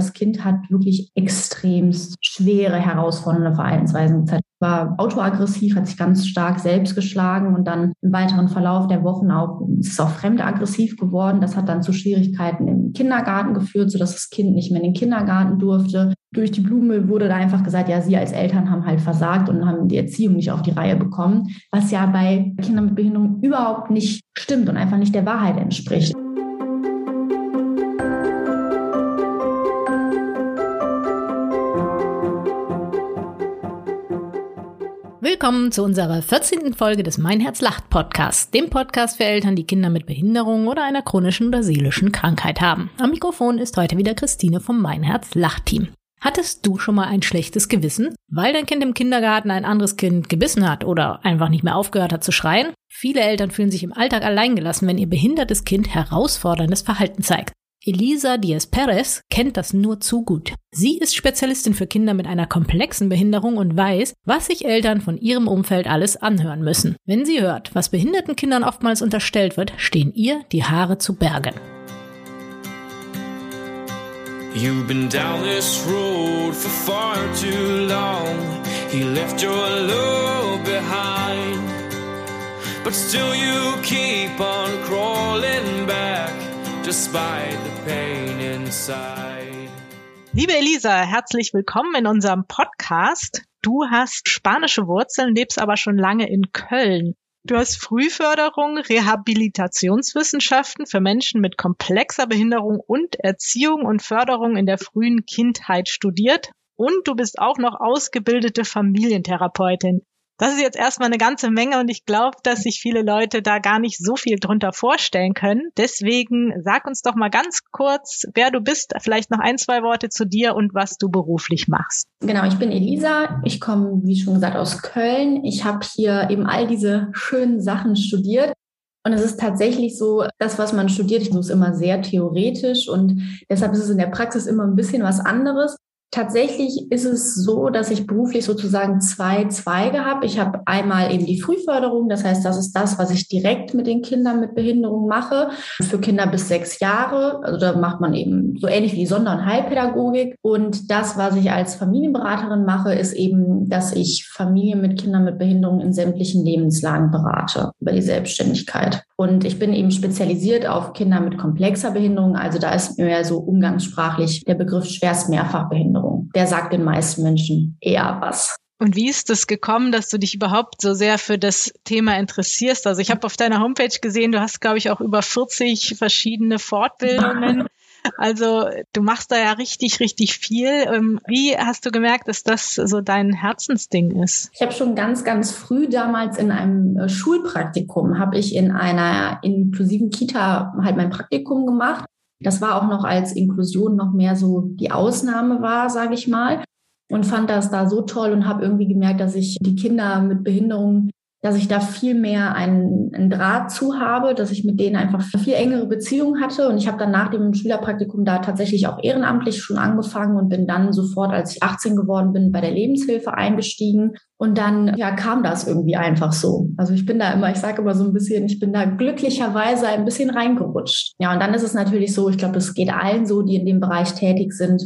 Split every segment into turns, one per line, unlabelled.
das Kind hat wirklich extremst schwere, herausfordernde Verhaltensweisen gezeigt. War autoaggressiv, hat sich ganz stark selbst geschlagen und dann im weiteren Verlauf der Wochen auch, ist es auch fremdaggressiv geworden. Das hat dann zu Schwierigkeiten im Kindergarten geführt, sodass das Kind nicht mehr in den Kindergarten durfte. Durch die Blume wurde da einfach gesagt, ja, Sie als Eltern haben halt versagt und haben die Erziehung nicht auf die Reihe bekommen, was ja bei Kindern mit Behinderung überhaupt nicht stimmt und einfach nicht der Wahrheit entspricht.
Willkommen zu unserer 14. Folge des Mein Herz lacht Podcasts, dem Podcast für Eltern, die Kinder mit Behinderung oder einer chronischen oder seelischen Krankheit haben. Am Mikrofon ist heute wieder Christine vom Mein Herz lacht Team. Hattest du schon mal ein schlechtes Gewissen, weil dein Kind im Kindergarten ein anderes Kind gebissen hat oder einfach nicht mehr aufgehört hat zu schreien? Viele Eltern fühlen sich im Alltag alleingelassen, wenn ihr behindertes Kind herausforderndes Verhalten zeigt. Elisa Diaz Perez kennt das nur zu gut. Sie ist Spezialistin für Kinder mit einer komplexen Behinderung und weiß, was sich Eltern von ihrem Umfeld alles anhören müssen. Wenn sie hört, was behinderten Kindern oftmals unterstellt wird, stehen ihr die Haare zu Bergen. You've been down this road for far too long. He left your love behind. But still you keep on crawling back despite the pain inside. Liebe Elisa, herzlich willkommen in unserem Podcast. Du hast spanische Wurzeln, lebst aber schon lange in Köln. Du hast Frühförderung, Rehabilitationswissenschaften für Menschen mit komplexer Behinderung und Erziehung und Förderung in der frühen Kindheit studiert. Und du bist auch noch ausgebildete Familientherapeutin. Das ist jetzt erstmal eine ganze Menge und ich glaube, dass sich viele Leute da gar nicht so viel drunter vorstellen können. Deswegen sag uns doch mal ganz kurz, wer du bist, vielleicht noch ein, zwei Worte zu dir und was du beruflich machst.
Genau, ich bin Elisa. Ich komme, wie schon gesagt, aus Köln. Ich habe hier eben all diese schönen Sachen studiert. Und es ist tatsächlich so, das, was man studiert, ist immer sehr theoretisch und deshalb ist es in der Praxis immer ein bisschen was anderes. Tatsächlich ist es so, dass ich beruflich sozusagen zwei Zweige habe. Ich habe einmal eben die Frühförderung, das heißt, das ist das, was ich direkt mit den Kindern mit Behinderung mache, für Kinder bis sechs Jahre. Also da macht man eben so ähnlich wie die Sonder- und Heilpädagogik. Und das, was ich als Familienberaterin mache, ist eben, dass ich Familien mit Kindern mit Behinderung in sämtlichen Lebenslagen berate über die Selbstständigkeit. Und ich bin eben spezialisiert auf Kinder mit komplexer Behinderung. Also da ist mir so umgangssprachlich der Begriff schwerst Mehrfachbehinderung. Der sagt den meisten Menschen eher was.
Und wie ist es gekommen, dass du dich überhaupt so sehr für das Thema interessierst? Also ich habe auf deiner Homepage gesehen, du hast, glaube ich, auch über 40 verschiedene Fortbildungen. Also du machst da ja richtig, richtig viel. Ähm, wie hast du gemerkt, dass das so dein Herzensding ist?
Ich habe schon ganz, ganz früh damals in einem äh, Schulpraktikum, habe ich in einer inklusiven Kita halt mein Praktikum gemacht. Das war auch noch als Inklusion noch mehr so die Ausnahme war, sage ich mal. Und fand das da so toll und habe irgendwie gemerkt, dass ich die Kinder mit Behinderungen dass ich da viel mehr einen, einen Draht zu habe, dass ich mit denen einfach viel engere Beziehungen hatte. Und ich habe dann nach dem Schülerpraktikum da tatsächlich auch ehrenamtlich schon angefangen und bin dann sofort, als ich 18 geworden bin, bei der Lebenshilfe eingestiegen. Und dann ja, kam das irgendwie einfach so. Also ich bin da immer, ich sage immer so ein bisschen, ich bin da glücklicherweise ein bisschen reingerutscht. Ja, und dann ist es natürlich so, ich glaube, es geht allen so, die in dem Bereich tätig sind,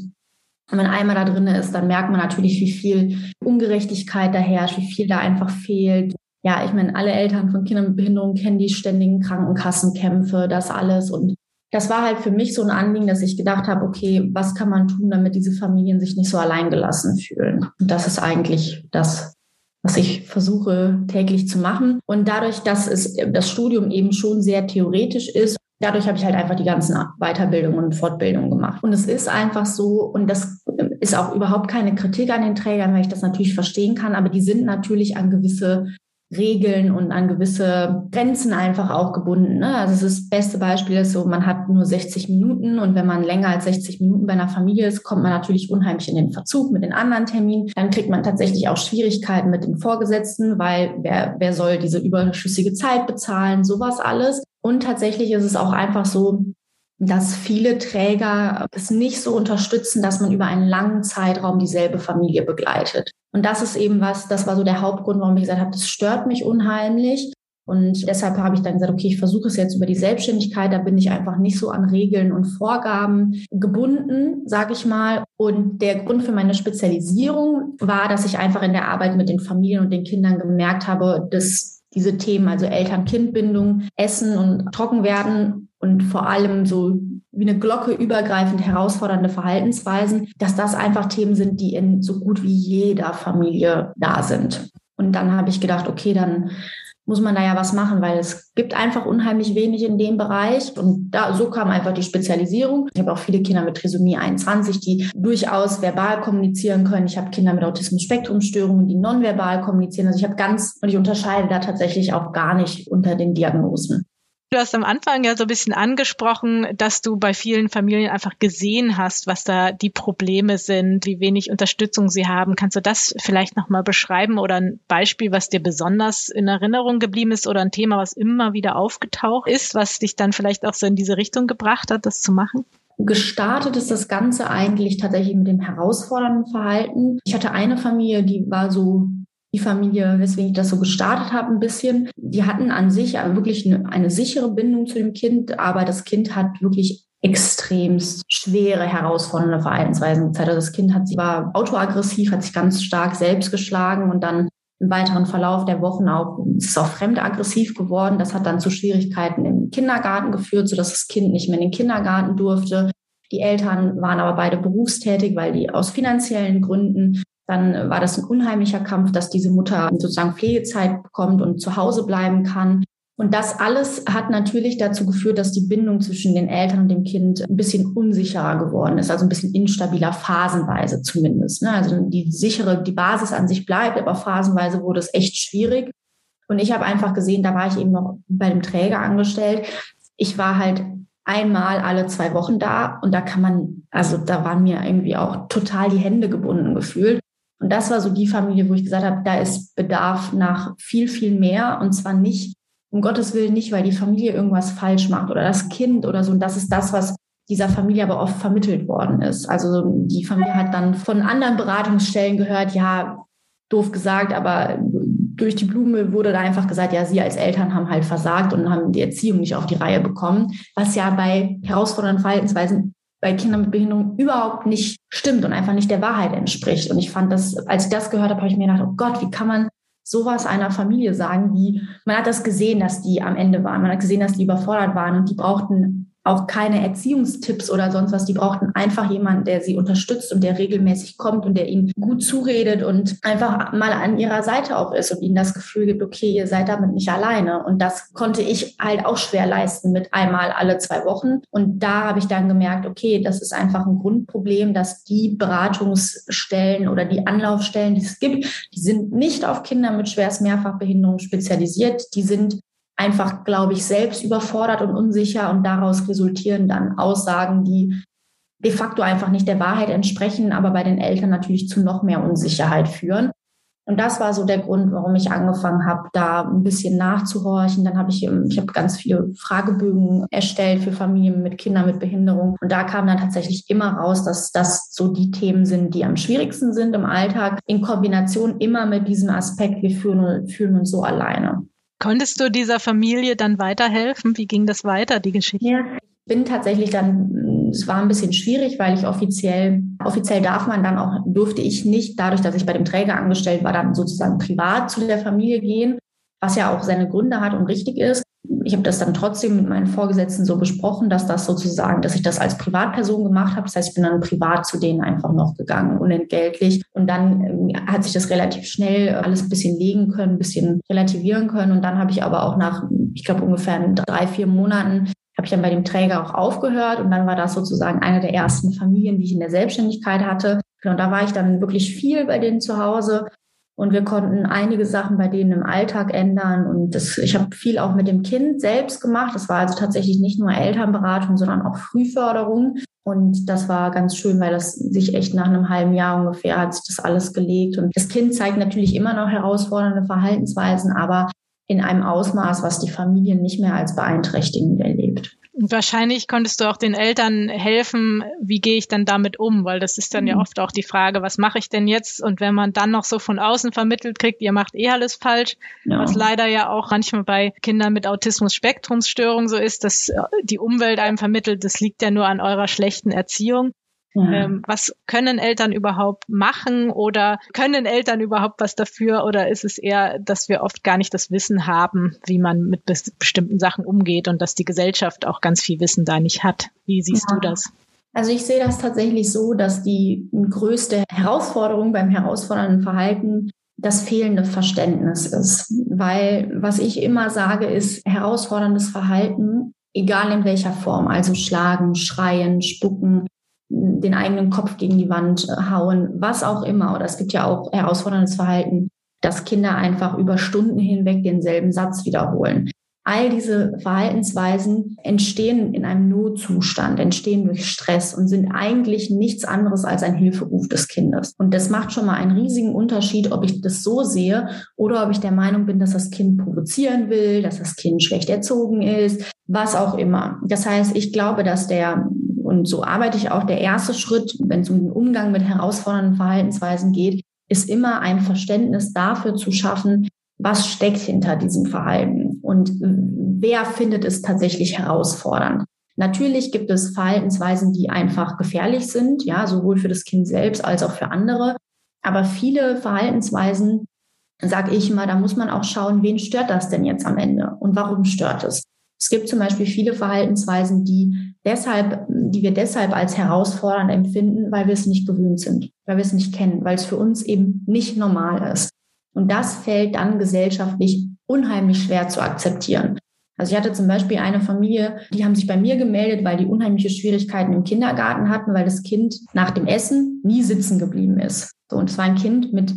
wenn man einmal da drin ist, dann merkt man natürlich, wie viel Ungerechtigkeit da herrscht, wie viel da einfach fehlt, ja, ich meine, alle Eltern von Kindern mit Behinderung kennen die ständigen Krankenkassenkämpfe, das alles. Und das war halt für mich so ein Anliegen, dass ich gedacht habe, okay, was kann man tun, damit diese Familien sich nicht so alleingelassen fühlen? Und das ist eigentlich das, was ich versuche täglich zu machen. Und dadurch, dass es das Studium eben schon sehr theoretisch ist, dadurch habe ich halt einfach die ganzen Weiterbildungen und Fortbildungen gemacht. Und es ist einfach so, und das ist auch überhaupt keine Kritik an den Trägern, weil ich das natürlich verstehen kann, aber die sind natürlich an gewisse Regeln und an gewisse Grenzen einfach auch gebunden. Ne? Also das beste Beispiel ist so, man hat nur 60 Minuten und wenn man länger als 60 Minuten bei einer Familie ist, kommt man natürlich unheimlich in den Verzug mit den anderen Terminen. Dann kriegt man tatsächlich auch Schwierigkeiten mit den Vorgesetzten, weil wer, wer soll diese überschüssige Zeit bezahlen, sowas alles. Und tatsächlich ist es auch einfach so, dass viele Träger es nicht so unterstützen, dass man über einen langen Zeitraum dieselbe Familie begleitet. Und das ist eben was, das war so der Hauptgrund, warum ich gesagt habe, das stört mich unheimlich. Und deshalb habe ich dann gesagt, okay, ich versuche es jetzt über die Selbstständigkeit. Da bin ich einfach nicht so an Regeln und Vorgaben gebunden, sage ich mal. Und der Grund für meine Spezialisierung war, dass ich einfach in der Arbeit mit den Familien und den Kindern gemerkt habe, dass diese Themen, also Eltern-Kind-Bindung, Essen und Trockenwerden und vor allem so wie eine Glocke übergreifend herausfordernde Verhaltensweisen, dass das einfach Themen sind, die in so gut wie jeder Familie da sind. Und dann habe ich gedacht, okay, dann muss man da ja was machen, weil es gibt einfach unheimlich wenig in dem Bereich. Und da, so kam einfach die Spezialisierung. Ich habe auch viele Kinder mit Trisomie 21, die durchaus verbal kommunizieren können. Ich habe Kinder mit Autismus-Spektrum-Störungen, die nonverbal kommunizieren. Also ich habe ganz, und ich unterscheide da tatsächlich auch gar nicht unter den Diagnosen.
Du hast am Anfang ja so ein bisschen angesprochen, dass du bei vielen Familien einfach gesehen hast, was da die Probleme sind, wie wenig Unterstützung sie haben. Kannst du das vielleicht nochmal beschreiben oder ein Beispiel, was dir besonders in Erinnerung geblieben ist oder ein Thema, was immer wieder aufgetaucht ist, was dich dann vielleicht auch so in diese Richtung gebracht hat, das zu machen?
Gestartet ist das Ganze eigentlich tatsächlich mit dem herausfordernden Verhalten. Ich hatte eine Familie, die war so die Familie, weswegen ich das so gestartet habe, ein bisschen. Die hatten an sich wirklich eine, eine sichere Bindung zu dem Kind, aber das Kind hat wirklich extremst schwere, herausfordernde Verhaltensweisen gezeigt. Also das Kind hat, war autoaggressiv, hat sich ganz stark selbst geschlagen und dann im weiteren Verlauf der Wochen auch, ist auch fremdaggressiv geworden. Das hat dann zu Schwierigkeiten im Kindergarten geführt, sodass das Kind nicht mehr in den Kindergarten durfte. Die Eltern waren aber beide berufstätig, weil die aus finanziellen Gründen dann war das ein unheimlicher Kampf, dass diese Mutter sozusagen Pflegezeit bekommt und zu Hause bleiben kann. Und das alles hat natürlich dazu geführt, dass die Bindung zwischen den Eltern und dem Kind ein bisschen unsicherer geworden ist, also ein bisschen instabiler, phasenweise zumindest. Ne? Also die sichere, die Basis an sich bleibt, aber phasenweise wurde es echt schwierig. Und ich habe einfach gesehen, da war ich eben noch bei dem Träger angestellt. Ich war halt einmal alle zwei Wochen da und da kann man, also da waren mir irgendwie auch total die Hände gebunden gefühlt. Und das war so die Familie, wo ich gesagt habe, da ist Bedarf nach viel, viel mehr. Und zwar nicht, um Gottes Willen nicht, weil die Familie irgendwas falsch macht oder das Kind oder so. Und das ist das, was dieser Familie aber oft vermittelt worden ist. Also die Familie hat dann von anderen Beratungsstellen gehört, ja, doof gesagt, aber durch die Blume wurde da einfach gesagt, ja, sie als Eltern haben halt versagt und haben die Erziehung nicht auf die Reihe bekommen, was ja bei herausfordernden Verhaltensweisen bei Kindern mit Behinderung überhaupt nicht stimmt und einfach nicht der Wahrheit entspricht. Und ich fand das, als ich das gehört habe, habe ich mir gedacht, oh Gott, wie kann man sowas einer Familie sagen, die, man hat das gesehen, dass die am Ende waren, man hat gesehen, dass die überfordert waren und die brauchten auch keine Erziehungstipps oder sonst was. Die brauchten einfach jemanden, der sie unterstützt und der regelmäßig kommt und der ihnen gut zuredet und einfach mal an ihrer Seite auch ist und ihnen das Gefühl gibt, okay, ihr seid damit nicht alleine. Und das konnte ich halt auch schwer leisten mit einmal alle zwei Wochen. Und da habe ich dann gemerkt, okay, das ist einfach ein Grundproblem, dass die Beratungsstellen oder die Anlaufstellen, die es gibt, die sind nicht auf Kinder mit schwerst Mehrfachbehinderung spezialisiert. Die sind einfach, glaube ich, selbst überfordert und unsicher und daraus resultieren dann Aussagen, die de facto einfach nicht der Wahrheit entsprechen, aber bei den Eltern natürlich zu noch mehr Unsicherheit führen. Und das war so der Grund, warum ich angefangen habe, da ein bisschen nachzuhorchen. Dann habe ich, ähm, ich habe ganz viele Fragebögen erstellt für Familien mit Kindern mit Behinderung. Und da kam dann tatsächlich immer raus, dass das so die Themen sind, die am schwierigsten sind im Alltag, in Kombination immer mit diesem Aspekt, wir fühlen, fühlen uns so alleine.
Konntest du dieser Familie dann weiterhelfen? Wie ging das weiter, die Geschichte?
Ja, ich bin tatsächlich dann, es war ein bisschen schwierig, weil ich offiziell, offiziell darf man dann auch, durfte ich nicht, dadurch, dass ich bei dem Träger angestellt war, dann sozusagen privat zu der Familie gehen, was ja auch seine Gründe hat und richtig ist ich habe das dann trotzdem mit meinen Vorgesetzten so besprochen, dass das sozusagen, dass ich das als Privatperson gemacht habe. Das heißt, ich bin dann privat zu denen einfach noch gegangen, unentgeltlich. Und dann ähm, hat sich das relativ schnell alles ein bisschen legen können, ein bisschen relativieren können. Und dann habe ich aber auch nach, ich glaube, ungefähr drei, vier Monaten habe ich dann bei dem Träger auch aufgehört. Und dann war das sozusagen eine der ersten Familien, die ich in der Selbstständigkeit hatte. Und da war ich dann wirklich viel bei denen zu Hause und wir konnten einige Sachen bei denen im Alltag ändern. Und das, ich habe viel auch mit dem Kind selbst gemacht. Das war also tatsächlich nicht nur Elternberatung, sondern auch Frühförderung. Und das war ganz schön, weil das sich echt nach einem halben Jahr ungefähr hat sich das alles gelegt. Und das Kind zeigt natürlich immer noch herausfordernde Verhaltensweisen, aber in einem Ausmaß, was die Familien nicht mehr als beeinträchtigend erlebt.
Und wahrscheinlich konntest du auch den Eltern helfen, wie gehe ich dann damit um? Weil das ist dann mhm. ja oft auch die Frage, was mache ich denn jetzt? Und wenn man dann noch so von außen vermittelt kriegt, ihr macht eh alles falsch, ja. was leider ja auch manchmal bei Kindern mit Autismus-Spektrumsstörung so ist, dass die Umwelt einem vermittelt, das liegt ja nur an eurer schlechten Erziehung. Ähm, was können Eltern überhaupt machen oder können Eltern überhaupt was dafür oder ist es eher, dass wir oft gar nicht das Wissen haben, wie man mit bes bestimmten Sachen umgeht und dass die Gesellschaft auch ganz viel Wissen da nicht hat? Wie siehst ja. du das?
Also ich sehe das tatsächlich so, dass die größte Herausforderung beim herausfordernden Verhalten das fehlende Verständnis ist. Weil was ich immer sage, ist herausforderndes Verhalten, egal in welcher Form, also schlagen, schreien, spucken, den eigenen Kopf gegen die Wand äh, hauen, was auch immer. Oder es gibt ja auch herausforderndes Verhalten, dass Kinder einfach über Stunden hinweg denselben Satz wiederholen. All diese Verhaltensweisen entstehen in einem Notzustand, entstehen durch Stress und sind eigentlich nichts anderes als ein Hilferuf des Kindes. Und das macht schon mal einen riesigen Unterschied, ob ich das so sehe oder ob ich der Meinung bin, dass das Kind provozieren will, dass das Kind schlecht erzogen ist, was auch immer. Das heißt, ich glaube, dass der und so arbeite ich auch. Der erste Schritt, wenn es um den Umgang mit herausfordernden Verhaltensweisen geht, ist immer ein Verständnis dafür zu schaffen, was steckt hinter diesem Verhalten und wer findet es tatsächlich herausfordernd. Natürlich gibt es Verhaltensweisen, die einfach gefährlich sind, ja, sowohl für das Kind selbst als auch für andere. Aber viele Verhaltensweisen, sage ich immer, da muss man auch schauen, wen stört das denn jetzt am Ende und warum stört es. Es gibt zum Beispiel viele Verhaltensweisen, die deshalb, die wir deshalb als herausfordernd empfinden, weil wir es nicht gewöhnt sind, weil wir es nicht kennen, weil es für uns eben nicht normal ist. Und das fällt dann gesellschaftlich unheimlich schwer zu akzeptieren. Also ich hatte zum Beispiel eine Familie, die haben sich bei mir gemeldet, weil die unheimliche Schwierigkeiten im Kindergarten hatten, weil das Kind nach dem Essen nie sitzen geblieben ist. So, und es war ein Kind mit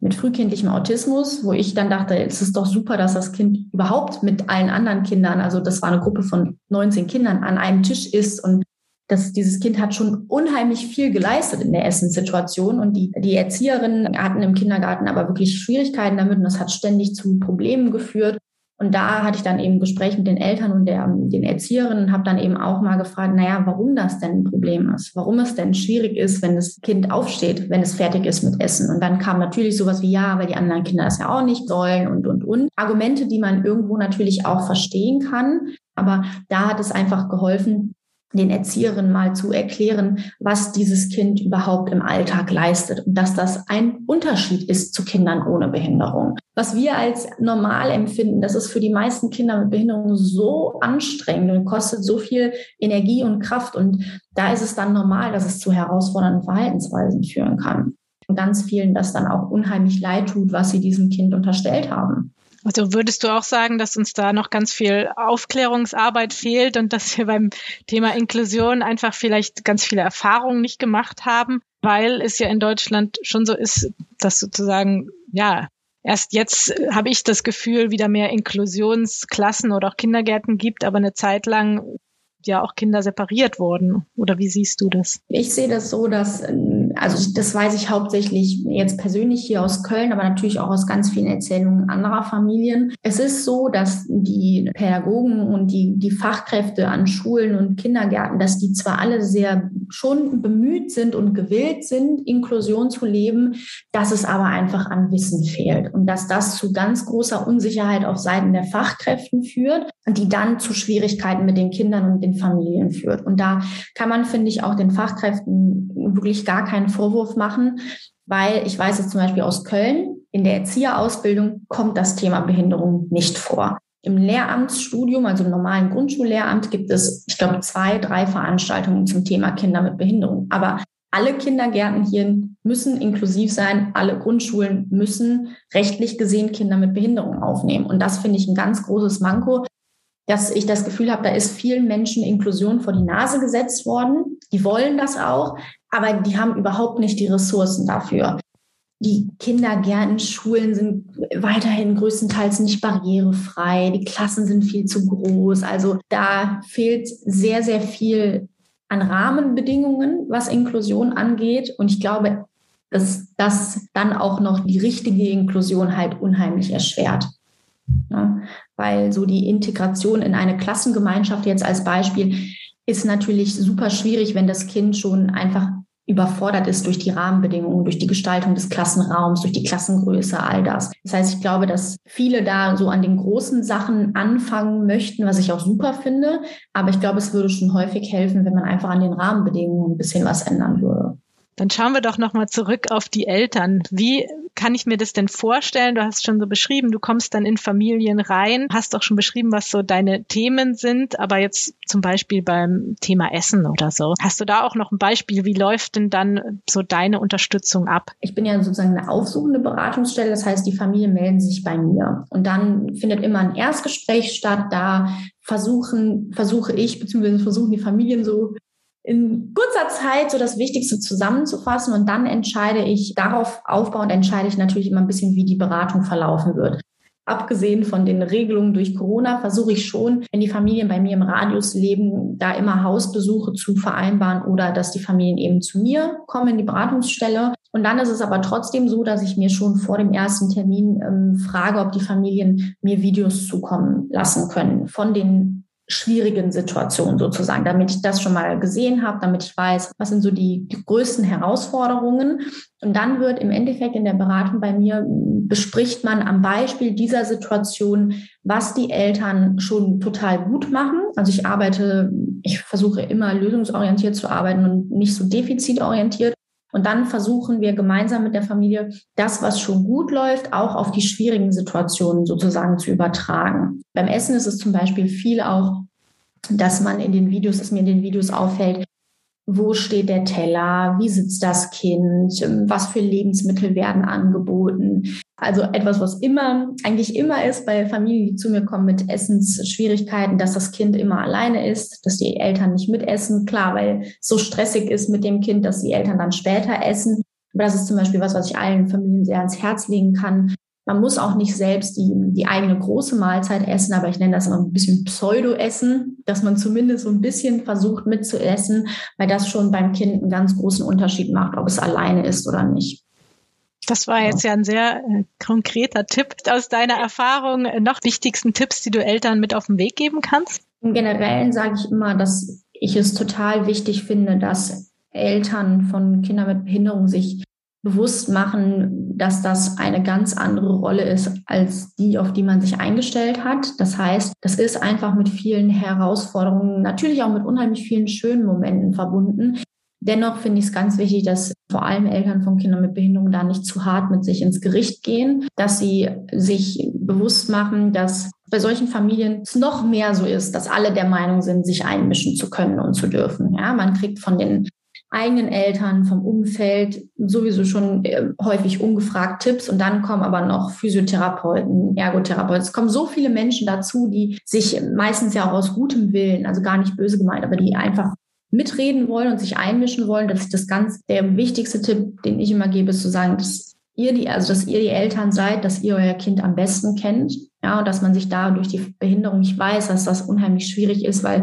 mit frühkindlichem Autismus, wo ich dann dachte, es ist doch super, dass das Kind überhaupt mit allen anderen Kindern, also das war eine Gruppe von 19 Kindern, an einem Tisch ist und das, dieses Kind hat schon unheimlich viel geleistet in der Essenssituation und die, die Erzieherinnen hatten im Kindergarten aber wirklich Schwierigkeiten damit und das hat ständig zu Problemen geführt. Und da hatte ich dann eben Gespräch mit den Eltern und der, den Erzieherinnen und habe dann eben auch mal gefragt, naja, warum das denn ein Problem ist, warum es denn schwierig ist, wenn das Kind aufsteht, wenn es fertig ist mit Essen. Und dann kam natürlich sowas wie, ja, weil die anderen Kinder das ja auch nicht sollen und, und, und. Argumente, die man irgendwo natürlich auch verstehen kann. Aber da hat es einfach geholfen, den Erzieherinnen mal zu erklären, was dieses Kind überhaupt im Alltag leistet und dass das ein Unterschied ist zu Kindern ohne Behinderung. Was wir als normal empfinden, das ist für die meisten Kinder mit Behinderung so anstrengend und kostet so viel Energie und Kraft. Und da ist es dann normal, dass es zu herausfordernden Verhaltensweisen führen kann. Und ganz vielen das dann auch unheimlich leid tut, was sie diesem Kind unterstellt haben.
Also würdest du auch sagen, dass uns da noch ganz viel Aufklärungsarbeit fehlt und dass wir beim Thema Inklusion einfach vielleicht ganz viele Erfahrungen nicht gemacht haben, weil es ja in Deutschland schon so ist, dass sozusagen, ja, erst jetzt habe ich das Gefühl, wieder mehr Inklusionsklassen oder auch Kindergärten gibt, aber eine Zeit lang ja auch Kinder separiert wurden. Oder wie siehst du das?
Ich sehe das so, dass also das weiß ich hauptsächlich jetzt persönlich hier aus Köln, aber natürlich auch aus ganz vielen Erzählungen anderer Familien. Es ist so, dass die Pädagogen und die, die Fachkräfte an Schulen und Kindergärten, dass die zwar alle sehr schon bemüht sind und gewillt sind, Inklusion zu leben, dass es aber einfach an Wissen fehlt und dass das zu ganz großer Unsicherheit auf Seiten der Fachkräften führt, die dann zu Schwierigkeiten mit den Kindern und den Familien führt. Und da kann man, finde ich, auch den Fachkräften wirklich gar keinen Vorwurf machen, weil ich weiß es zum Beispiel aus Köln, in der Erzieherausbildung kommt das Thema Behinderung nicht vor. Im Lehramtsstudium, also im normalen Grundschullehramt, gibt es, ich glaube, zwei, drei Veranstaltungen zum Thema Kinder mit Behinderung. Aber alle Kindergärten hier müssen inklusiv sein. Alle Grundschulen müssen rechtlich gesehen Kinder mit Behinderung aufnehmen. Und das finde ich ein ganz großes Manko, dass ich das Gefühl habe, da ist vielen Menschen Inklusion vor die Nase gesetzt worden. Die wollen das auch, aber die haben überhaupt nicht die Ressourcen dafür. Die Kindergärten, Schulen sind weiterhin größtenteils nicht barrierefrei. Die Klassen sind viel zu groß. Also da fehlt sehr, sehr viel an Rahmenbedingungen, was Inklusion angeht. Und ich glaube, dass das dann auch noch die richtige Inklusion halt unheimlich erschwert. Ne? Weil so die Integration in eine Klassengemeinschaft jetzt als Beispiel ist natürlich super schwierig, wenn das Kind schon einfach überfordert ist durch die Rahmenbedingungen, durch die Gestaltung des Klassenraums, durch die Klassengröße, all das. Das heißt, ich glaube, dass viele da so an den großen Sachen anfangen möchten, was ich auch super finde. Aber ich glaube, es würde schon häufig helfen, wenn man einfach an den Rahmenbedingungen ein bisschen was ändern würde.
Dann schauen wir doch nochmal zurück auf die Eltern. Wie kann ich mir das denn vorstellen? Du hast schon so beschrieben, du kommst dann in Familien rein, hast auch schon beschrieben, was so deine Themen sind, aber jetzt zum Beispiel beim Thema Essen oder so. Hast du da auch noch ein Beispiel? Wie läuft denn dann so deine Unterstützung ab?
Ich bin ja sozusagen eine aufsuchende Beratungsstelle, das heißt, die Familien melden sich bei mir und dann findet immer ein Erstgespräch statt. Da versuchen, versuche ich, beziehungsweise versuchen die Familien so in kurzer Zeit so das Wichtigste zusammenzufassen und dann entscheide ich, darauf aufbauend entscheide ich natürlich immer ein bisschen, wie die Beratung verlaufen wird. Abgesehen von den Regelungen durch Corona versuche ich schon, wenn die Familien bei mir im Radius leben, da immer Hausbesuche zu vereinbaren oder dass die Familien eben zu mir kommen in die Beratungsstelle. Und dann ist es aber trotzdem so, dass ich mir schon vor dem ersten Termin ähm, frage, ob die Familien mir Videos zukommen lassen können von den schwierigen Situation sozusagen, damit ich das schon mal gesehen habe, damit ich weiß, was sind so die, die größten Herausforderungen. Und dann wird im Endeffekt in der Beratung bei mir bespricht man am Beispiel dieser Situation, was die Eltern schon total gut machen. Also ich arbeite, ich versuche immer lösungsorientiert zu arbeiten und nicht so defizitorientiert. Und dann versuchen wir gemeinsam mit der Familie, das, was schon gut läuft, auch auf die schwierigen Situationen sozusagen zu übertragen. Beim Essen ist es zum Beispiel viel auch, dass man in den Videos, dass mir in den Videos auffällt, wo steht der Teller, wie sitzt das Kind, was für Lebensmittel werden angeboten. Also etwas, was immer, eigentlich immer ist bei Familien, die zu mir kommen mit Essensschwierigkeiten, dass das Kind immer alleine ist, dass die Eltern nicht mitessen. Klar, weil es so stressig ist mit dem Kind, dass die Eltern dann später essen. Aber das ist zum Beispiel was, was ich allen Familien sehr ans Herz legen kann, man muss auch nicht selbst die, die eigene große Mahlzeit essen, aber ich nenne das immer ein bisschen Pseudo-Essen, dass man zumindest so ein bisschen versucht mitzuessen, weil das schon beim Kind einen ganz großen Unterschied macht, ob es alleine ist oder nicht.
Das war jetzt ja ein sehr äh, konkreter Tipp. Aus deiner Erfahrung äh, noch wichtigsten Tipps, die du Eltern mit auf den Weg geben kannst?
Im Generellen sage ich immer, dass ich es total wichtig finde, dass Eltern von Kindern mit Behinderung sich bewusst machen, dass das eine ganz andere Rolle ist als die, auf die man sich eingestellt hat. Das heißt, das ist einfach mit vielen Herausforderungen, natürlich auch mit unheimlich vielen schönen Momenten verbunden. Dennoch finde ich es ganz wichtig, dass vor allem Eltern von Kindern mit Behinderung da nicht zu hart mit sich ins Gericht gehen, dass sie sich bewusst machen, dass bei solchen Familien es noch mehr so ist, dass alle der Meinung sind, sich einmischen zu können und zu dürfen. Ja, man kriegt von den eigenen Eltern, vom Umfeld sowieso schon äh, häufig ungefragt Tipps und dann kommen aber noch Physiotherapeuten, Ergotherapeuten. Es kommen so viele Menschen dazu, die sich meistens ja auch aus gutem Willen, also gar nicht böse gemeint, aber die einfach mitreden wollen und sich einmischen wollen. Das ist das ganz, der wichtigste Tipp, den ich immer gebe, ist zu sagen, dass ihr die, also dass ihr die Eltern seid, dass ihr euer Kind am besten kennt. Ja, und dass man sich da durch die Behinderung, ich weiß, dass das unheimlich schwierig ist, weil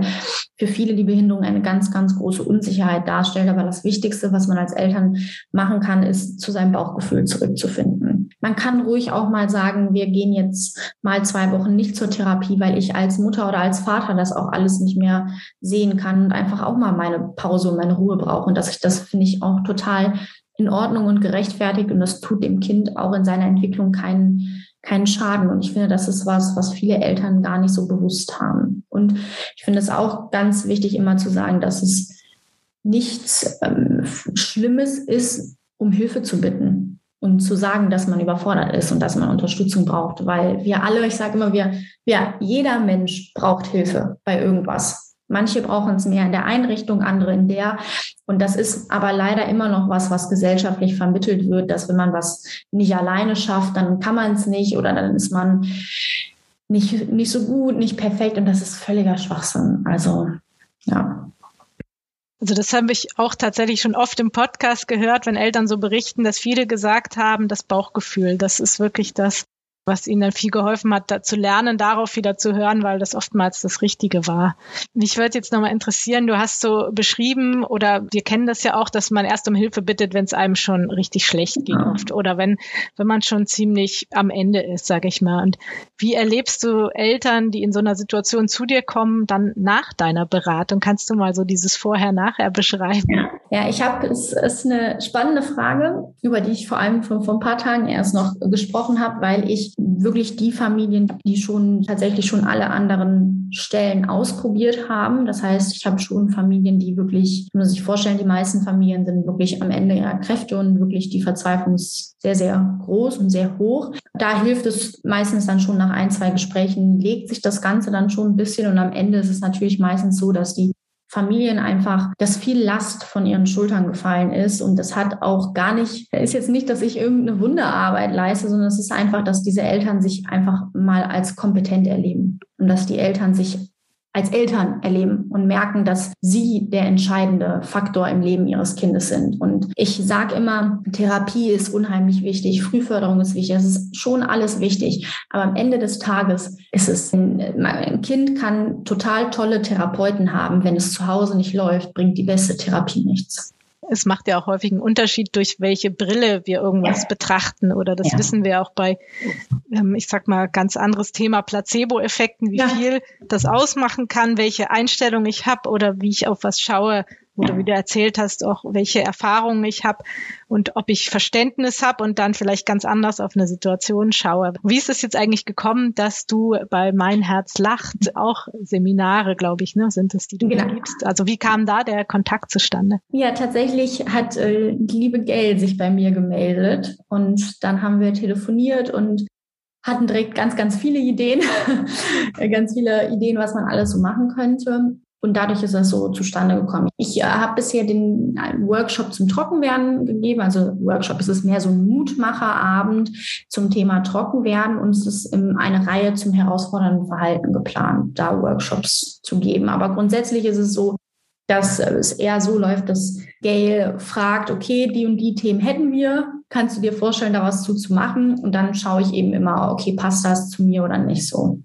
für viele die Behinderung eine ganz, ganz große Unsicherheit darstellt. Aber das Wichtigste, was man als Eltern machen kann, ist, zu seinem Bauchgefühl zurückzufinden. Man kann ruhig auch mal sagen, wir gehen jetzt mal zwei Wochen nicht zur Therapie, weil ich als Mutter oder als Vater das auch alles nicht mehr sehen kann und einfach auch mal meine Pause und meine Ruhe brauche. Und dass das finde ich auch total in Ordnung und gerechtfertigt und das tut dem Kind auch in seiner Entwicklung keinen keinen Schaden. Und ich finde, das ist was, was viele Eltern gar nicht so bewusst haben. Und ich finde es auch ganz wichtig, immer zu sagen, dass es nichts ähm, Schlimmes ist, um Hilfe zu bitten und zu sagen, dass man überfordert ist und dass man Unterstützung braucht, weil wir alle, ich sage immer, wir, ja, jeder Mensch braucht Hilfe bei irgendwas. Manche brauchen es mehr in der Einrichtung, andere in der. Und das ist aber leider immer noch was, was gesellschaftlich vermittelt wird, dass wenn man was nicht alleine schafft, dann kann man es nicht oder dann ist man nicht, nicht so gut, nicht perfekt. Und das ist völliger Schwachsinn. Also, ja.
Also das habe ich auch tatsächlich schon oft im Podcast gehört, wenn Eltern so berichten, dass viele gesagt haben, das Bauchgefühl, das ist wirklich das, was ihnen dann viel geholfen hat, da, zu lernen, darauf wieder zu hören, weil das oftmals das Richtige war. Mich würde jetzt nochmal interessieren, du hast so beschrieben oder wir kennen das ja auch, dass man erst um Hilfe bittet, wenn es einem schon richtig schlecht geht ja. oft oder wenn, wenn man schon ziemlich am Ende ist, sage ich mal. Und wie erlebst du Eltern, die in so einer Situation zu dir kommen, dann nach deiner Beratung? Kannst du mal so dieses Vorher-Nachher beschreiben?
Ja, ja ich habe, es ist eine spannende Frage, über die ich vor allem vor, vor ein paar Tagen erst noch gesprochen habe, weil ich wirklich die Familien, die schon tatsächlich schon alle anderen Stellen ausprobiert haben. Das heißt, ich habe schon Familien, die wirklich, man muss sich vorstellen, die meisten Familien sind wirklich am Ende ihrer Kräfte und wirklich die Verzweiflung ist sehr, sehr groß und sehr hoch. Da hilft es meistens dann schon nach ein, zwei Gesprächen, legt sich das Ganze dann schon ein bisschen und am Ende ist es natürlich meistens so, dass die Familien einfach, dass viel Last von ihren Schultern gefallen ist. Und das hat auch gar nicht, ist jetzt nicht, dass ich irgendeine Wunderarbeit leiste, sondern es ist einfach, dass diese Eltern sich einfach mal als kompetent erleben und dass die Eltern sich als Eltern erleben und merken, dass sie der entscheidende Faktor im Leben ihres Kindes sind. Und ich sage immer, Therapie ist unheimlich wichtig, Frühförderung ist wichtig, das ist schon alles wichtig. Aber am Ende des Tages ist es, ein Kind kann total tolle Therapeuten haben, wenn es zu Hause nicht läuft, bringt die beste Therapie nichts
es macht ja auch häufig einen Unterschied, durch welche Brille wir irgendwas betrachten. Oder das ja. wissen wir auch bei, ähm, ich sag mal, ganz anderes Thema Placebo-Effekten, wie ja. viel das ausmachen kann, welche Einstellung ich habe oder wie ich auf was schaue wie du erzählt hast, auch welche Erfahrungen ich habe und ob ich Verständnis habe und dann vielleicht ganz anders auf eine Situation schaue. Wie ist es jetzt eigentlich gekommen, dass du bei Mein Herz lacht auch Seminare, glaube ich, ne, sind es, die du genau. gibst? Also wie kam da der Kontakt zustande?
Ja, tatsächlich hat äh, die liebe Gail sich bei mir gemeldet und dann haben wir telefoniert und hatten direkt ganz, ganz viele Ideen, ganz viele Ideen, was man alles so machen könnte. Und dadurch ist das so zustande gekommen. Ich äh, habe bisher den Workshop zum Trockenwerden gegeben. Also Workshop ist es mehr so ein Mutmacherabend zum Thema Trockenwerden und es ist eine Reihe zum herausfordernden Verhalten geplant, da Workshops zu geben. Aber grundsätzlich ist es so, dass es eher so läuft, dass Gail fragt, okay, die und die Themen hätten wir, kannst du dir vorstellen, da was zu, zu machen? Und dann schaue ich eben immer, okay, passt das zu mir oder nicht so.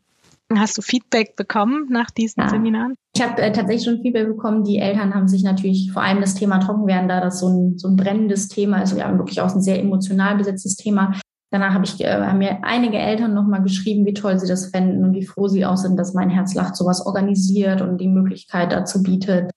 Hast du Feedback bekommen nach diesen ja. Seminaren?
Ich habe äh, tatsächlich schon Feedback bekommen. Die Eltern haben sich natürlich vor allem das Thema Trockenwerden, da das so ein, so ein brennendes Thema ist, ja wirklich auch ein sehr emotional besetztes Thema. Danach habe ich, äh, haben mir einige Eltern nochmal geschrieben, wie toll sie das fänden und wie froh sie auch sind, dass mein Herz lacht sowas organisiert und die Möglichkeit dazu bietet.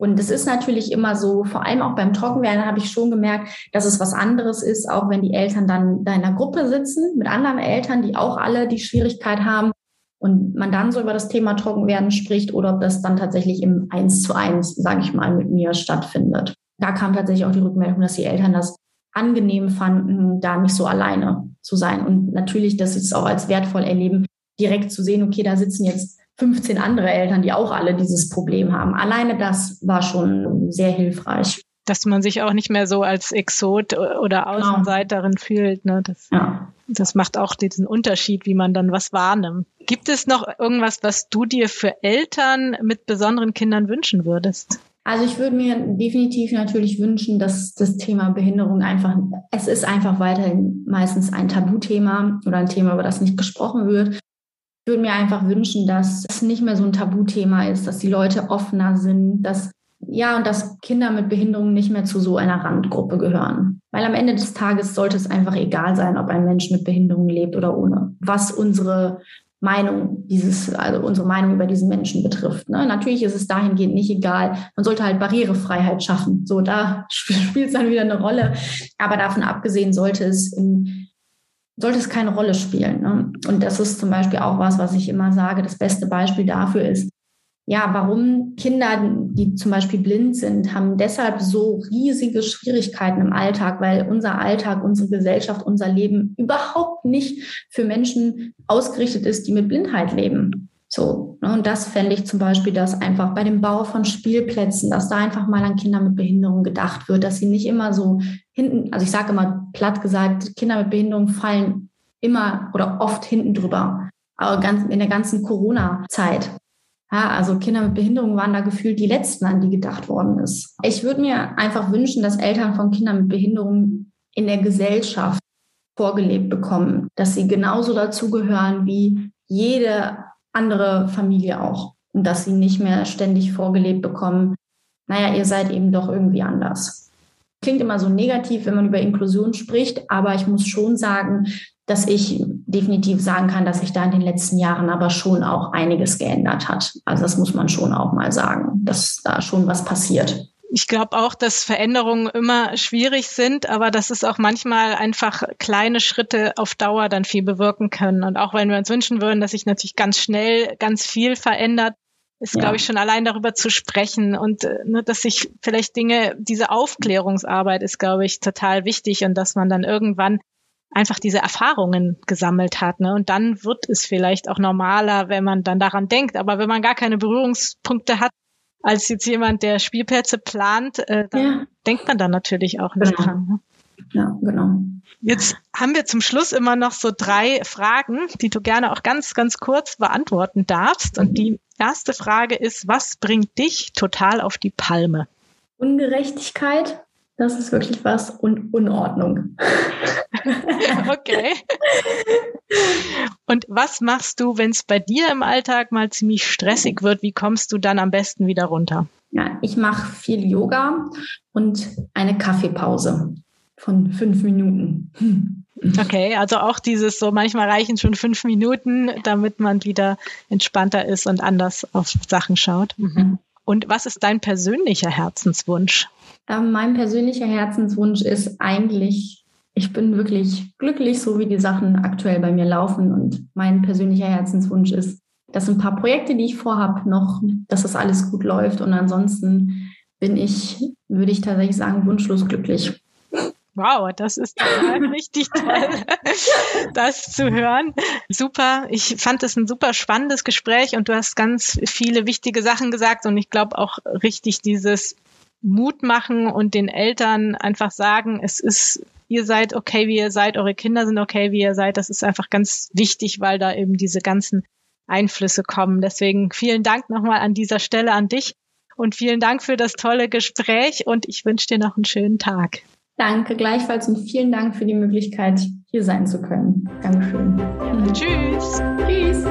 Und es ist natürlich immer so, vor allem auch beim Trockenwerden habe ich schon gemerkt, dass es was anderes ist, auch wenn die Eltern dann da in einer Gruppe sitzen mit anderen Eltern, die auch alle die Schwierigkeit haben, und man dann so über das Thema Trockenwerden spricht oder ob das dann tatsächlich im Eins zu eins, sage ich mal, mit mir stattfindet. Da kam tatsächlich auch die Rückmeldung, dass die Eltern das angenehm fanden, da nicht so alleine zu sein. Und natürlich, dass sie es auch als wertvoll erleben, direkt zu sehen, okay, da sitzen jetzt 15 andere Eltern, die auch alle dieses Problem haben. Alleine das war schon sehr hilfreich.
Dass man sich auch nicht mehr so als Exot oder genau. Außenseiterin genau. fühlt. Ne? Das ja. Das macht auch diesen Unterschied, wie man dann was wahrnimmt. Gibt es noch irgendwas, was du dir für Eltern mit besonderen Kindern wünschen würdest?
Also ich würde mir definitiv natürlich wünschen, dass das Thema Behinderung einfach, es ist einfach weiterhin meistens ein Tabuthema oder ein Thema, über das nicht gesprochen wird. Ich würde mir einfach wünschen, dass es nicht mehr so ein Tabuthema ist, dass die Leute offener sind, dass ja, und dass Kinder mit Behinderungen nicht mehr zu so einer Randgruppe gehören. Weil am Ende des Tages sollte es einfach egal sein, ob ein Mensch mit Behinderung lebt oder ohne. Was unsere Meinung dieses, also unsere Meinung über diesen Menschen betrifft. Ne? Natürlich ist es dahingehend nicht egal. Man sollte halt Barrierefreiheit schaffen. So, da spielt es dann wieder eine Rolle. Aber davon abgesehen sollte es in, sollte es keine Rolle spielen. Ne? Und das ist zum Beispiel auch was, was ich immer sage. Das beste Beispiel dafür ist, ja, warum Kinder, die zum Beispiel blind sind, haben deshalb so riesige Schwierigkeiten im Alltag, weil unser Alltag, unsere Gesellschaft, unser Leben überhaupt nicht für Menschen ausgerichtet ist, die mit Blindheit leben. So, ne, und das fände ich zum Beispiel, dass einfach bei dem Bau von Spielplätzen, dass da einfach mal an Kinder mit Behinderung gedacht wird, dass sie nicht immer so hinten, also ich sage immer platt gesagt, Kinder mit Behinderung fallen immer oder oft hinten drüber. Aber ganz, in der ganzen Corona-Zeit ja, also Kinder mit Behinderung waren da gefühlt die letzten, an die gedacht worden ist. Ich würde mir einfach wünschen, dass Eltern von Kindern mit Behinderung in der Gesellschaft vorgelebt bekommen, dass sie genauso dazugehören wie jede andere Familie auch. Und dass sie nicht mehr ständig vorgelebt bekommen, naja, ihr seid eben doch irgendwie anders. Klingt immer so negativ, wenn man über Inklusion spricht, aber ich muss schon sagen, dass ich definitiv sagen kann, dass sich da in den letzten Jahren aber schon auch einiges geändert hat. Also das muss man schon auch mal sagen, dass da schon was passiert.
Ich glaube auch, dass Veränderungen immer schwierig sind, aber dass es auch manchmal einfach kleine Schritte auf Dauer dann viel bewirken können. Und auch wenn wir uns wünschen würden, dass sich natürlich ganz schnell ganz viel verändert, ist, ja. glaube ich, schon allein darüber zu sprechen und äh, ne, dass sich vielleicht Dinge, diese Aufklärungsarbeit ist, glaube ich, total wichtig und dass man dann irgendwann einfach diese Erfahrungen gesammelt hat. Ne? Und dann wird es vielleicht auch normaler, wenn man dann daran denkt. Aber wenn man gar keine Berührungspunkte hat, als jetzt jemand, der Spielplätze plant, äh, dann ja. denkt man dann natürlich auch nicht genau. dran. Ne?
Ja, genau.
Jetzt haben wir zum Schluss immer noch so drei Fragen, die du gerne auch ganz, ganz kurz beantworten darfst. Und die erste Frage ist, was bringt dich total auf die Palme?
Ungerechtigkeit, das ist wirklich was und Unordnung.
okay. Und was machst du, wenn es bei dir im Alltag mal ziemlich stressig wird? Wie kommst du dann am besten wieder runter?
Ja, ich mache viel Yoga und eine Kaffeepause von fünf Minuten.
Okay, also auch dieses so, manchmal reichen schon fünf Minuten, damit man wieder entspannter ist und anders auf Sachen schaut. Mhm. Und was ist dein persönlicher Herzenswunsch?
Ähm, mein persönlicher Herzenswunsch ist eigentlich, ich bin wirklich glücklich, so wie die Sachen aktuell bei mir laufen. Und mein persönlicher Herzenswunsch ist, dass ein paar Projekte, die ich vorhabe, noch, dass das alles gut läuft. Und ansonsten bin ich, würde ich tatsächlich sagen, wunschlos glücklich.
Wow, das ist richtig toll, das zu hören. Super. Ich fand es ein super spannendes Gespräch und du hast ganz viele wichtige Sachen gesagt und ich glaube auch richtig dieses Mut machen und den Eltern einfach sagen, es ist, ihr seid okay, wie ihr seid, eure Kinder sind okay, wie ihr seid. Das ist einfach ganz wichtig, weil da eben diese ganzen Einflüsse kommen. Deswegen vielen Dank nochmal an dieser Stelle an dich und vielen Dank für das tolle Gespräch und ich wünsche dir noch einen schönen Tag.
Danke gleichfalls und vielen Dank für die Möglichkeit, hier sein zu können. Dankeschön.
Ja, tschüss.
Tschüss.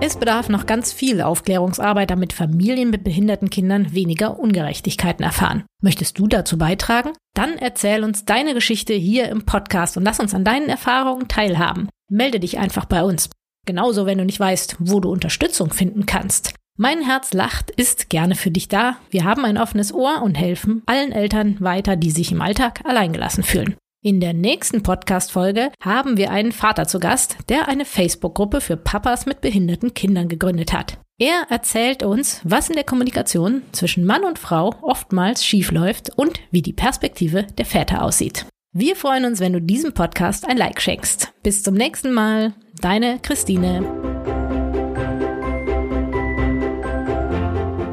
Es bedarf noch ganz viel Aufklärungsarbeit, damit Familien mit behinderten Kindern weniger Ungerechtigkeiten erfahren. Möchtest du dazu beitragen? Dann erzähl uns deine Geschichte hier im Podcast und lass uns an deinen Erfahrungen teilhaben. Melde dich einfach bei uns. Genauso, wenn du nicht weißt, wo du Unterstützung finden kannst. Mein Herz lacht ist gerne für dich da. Wir haben ein offenes Ohr und helfen allen Eltern weiter, die sich im Alltag alleingelassen fühlen. In der nächsten Podcast-Folge haben wir einen Vater zu Gast, der eine Facebook-Gruppe für Papas mit behinderten Kindern gegründet hat. Er erzählt uns, was in der Kommunikation zwischen Mann und Frau oftmals schiefläuft und wie die Perspektive der Väter aussieht. Wir freuen uns, wenn du diesem Podcast ein Like schenkst. Bis zum nächsten Mal. Deine Christine.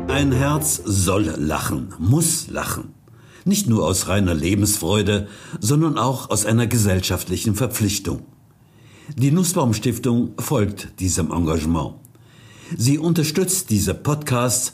Ein Herz soll lachen, muss lachen. Nicht nur aus reiner Lebensfreude, sondern auch aus einer gesellschaftlichen Verpflichtung. Die Nussbaum Stiftung folgt diesem Engagement. Sie unterstützt diese Podcasts